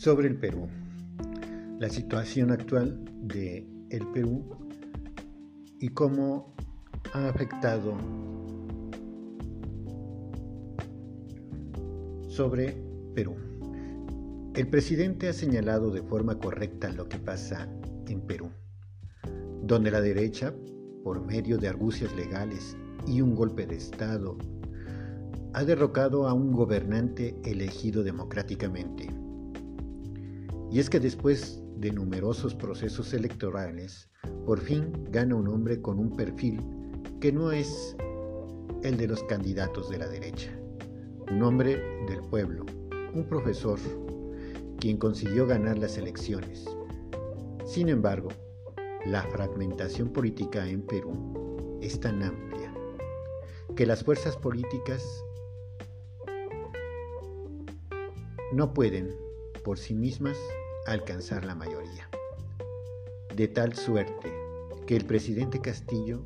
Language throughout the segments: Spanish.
sobre el Perú. La situación actual de el Perú y cómo ha afectado sobre Perú. El presidente ha señalado de forma correcta lo que pasa en Perú, donde la derecha, por medio de argucias legales y un golpe de Estado, ha derrocado a un gobernante elegido democráticamente. Y es que después de numerosos procesos electorales, por fin gana un hombre con un perfil que no es el de los candidatos de la derecha. Un hombre del pueblo, un profesor, quien consiguió ganar las elecciones. Sin embargo, la fragmentación política en Perú es tan amplia que las fuerzas políticas no pueden por sí mismas alcanzar la mayoría. De tal suerte que el presidente Castillo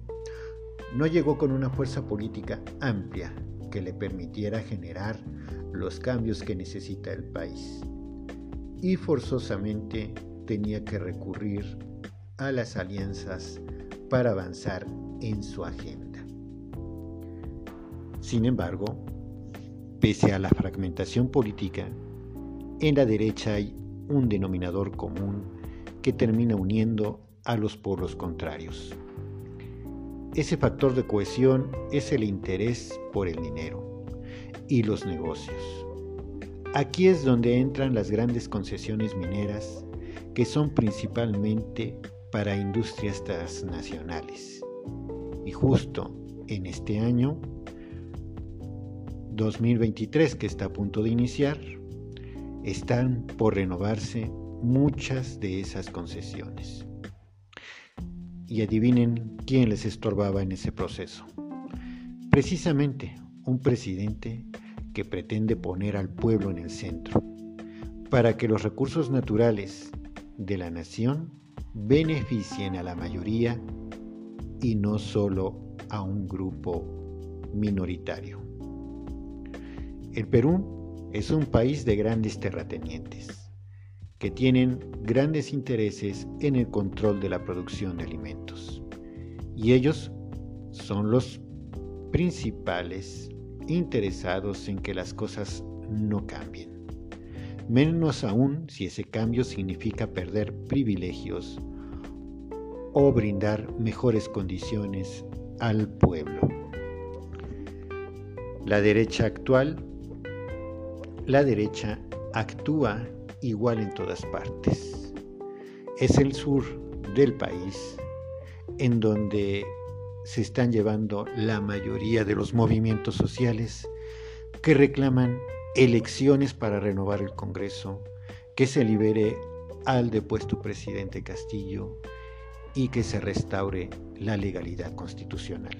no llegó con una fuerza política amplia que le permitiera generar los cambios que necesita el país y forzosamente tenía que recurrir a las alianzas para avanzar en su agenda. Sin embargo, pese a la fragmentación política, en la derecha hay un denominador común que termina uniendo a los polos contrarios. Ese factor de cohesión es el interés por el dinero y los negocios. Aquí es donde entran las grandes concesiones mineras que son principalmente para industrias transnacionales. Y justo en este año 2023 que está a punto de iniciar, están por renovarse muchas de esas concesiones. Y adivinen quién les estorbaba en ese proceso. Precisamente un presidente que pretende poner al pueblo en el centro, para que los recursos naturales de la nación beneficien a la mayoría y no solo a un grupo minoritario. El Perú es un país de grandes terratenientes que tienen grandes intereses en el control de la producción de alimentos. Y ellos son los principales interesados en que las cosas no cambien. Menos aún si ese cambio significa perder privilegios o brindar mejores condiciones al pueblo. La derecha actual la derecha actúa igual en todas partes. Es el sur del país en donde se están llevando la mayoría de los movimientos sociales que reclaman elecciones para renovar el Congreso, que se libere al depuesto presidente Castillo y que se restaure la legalidad constitucional.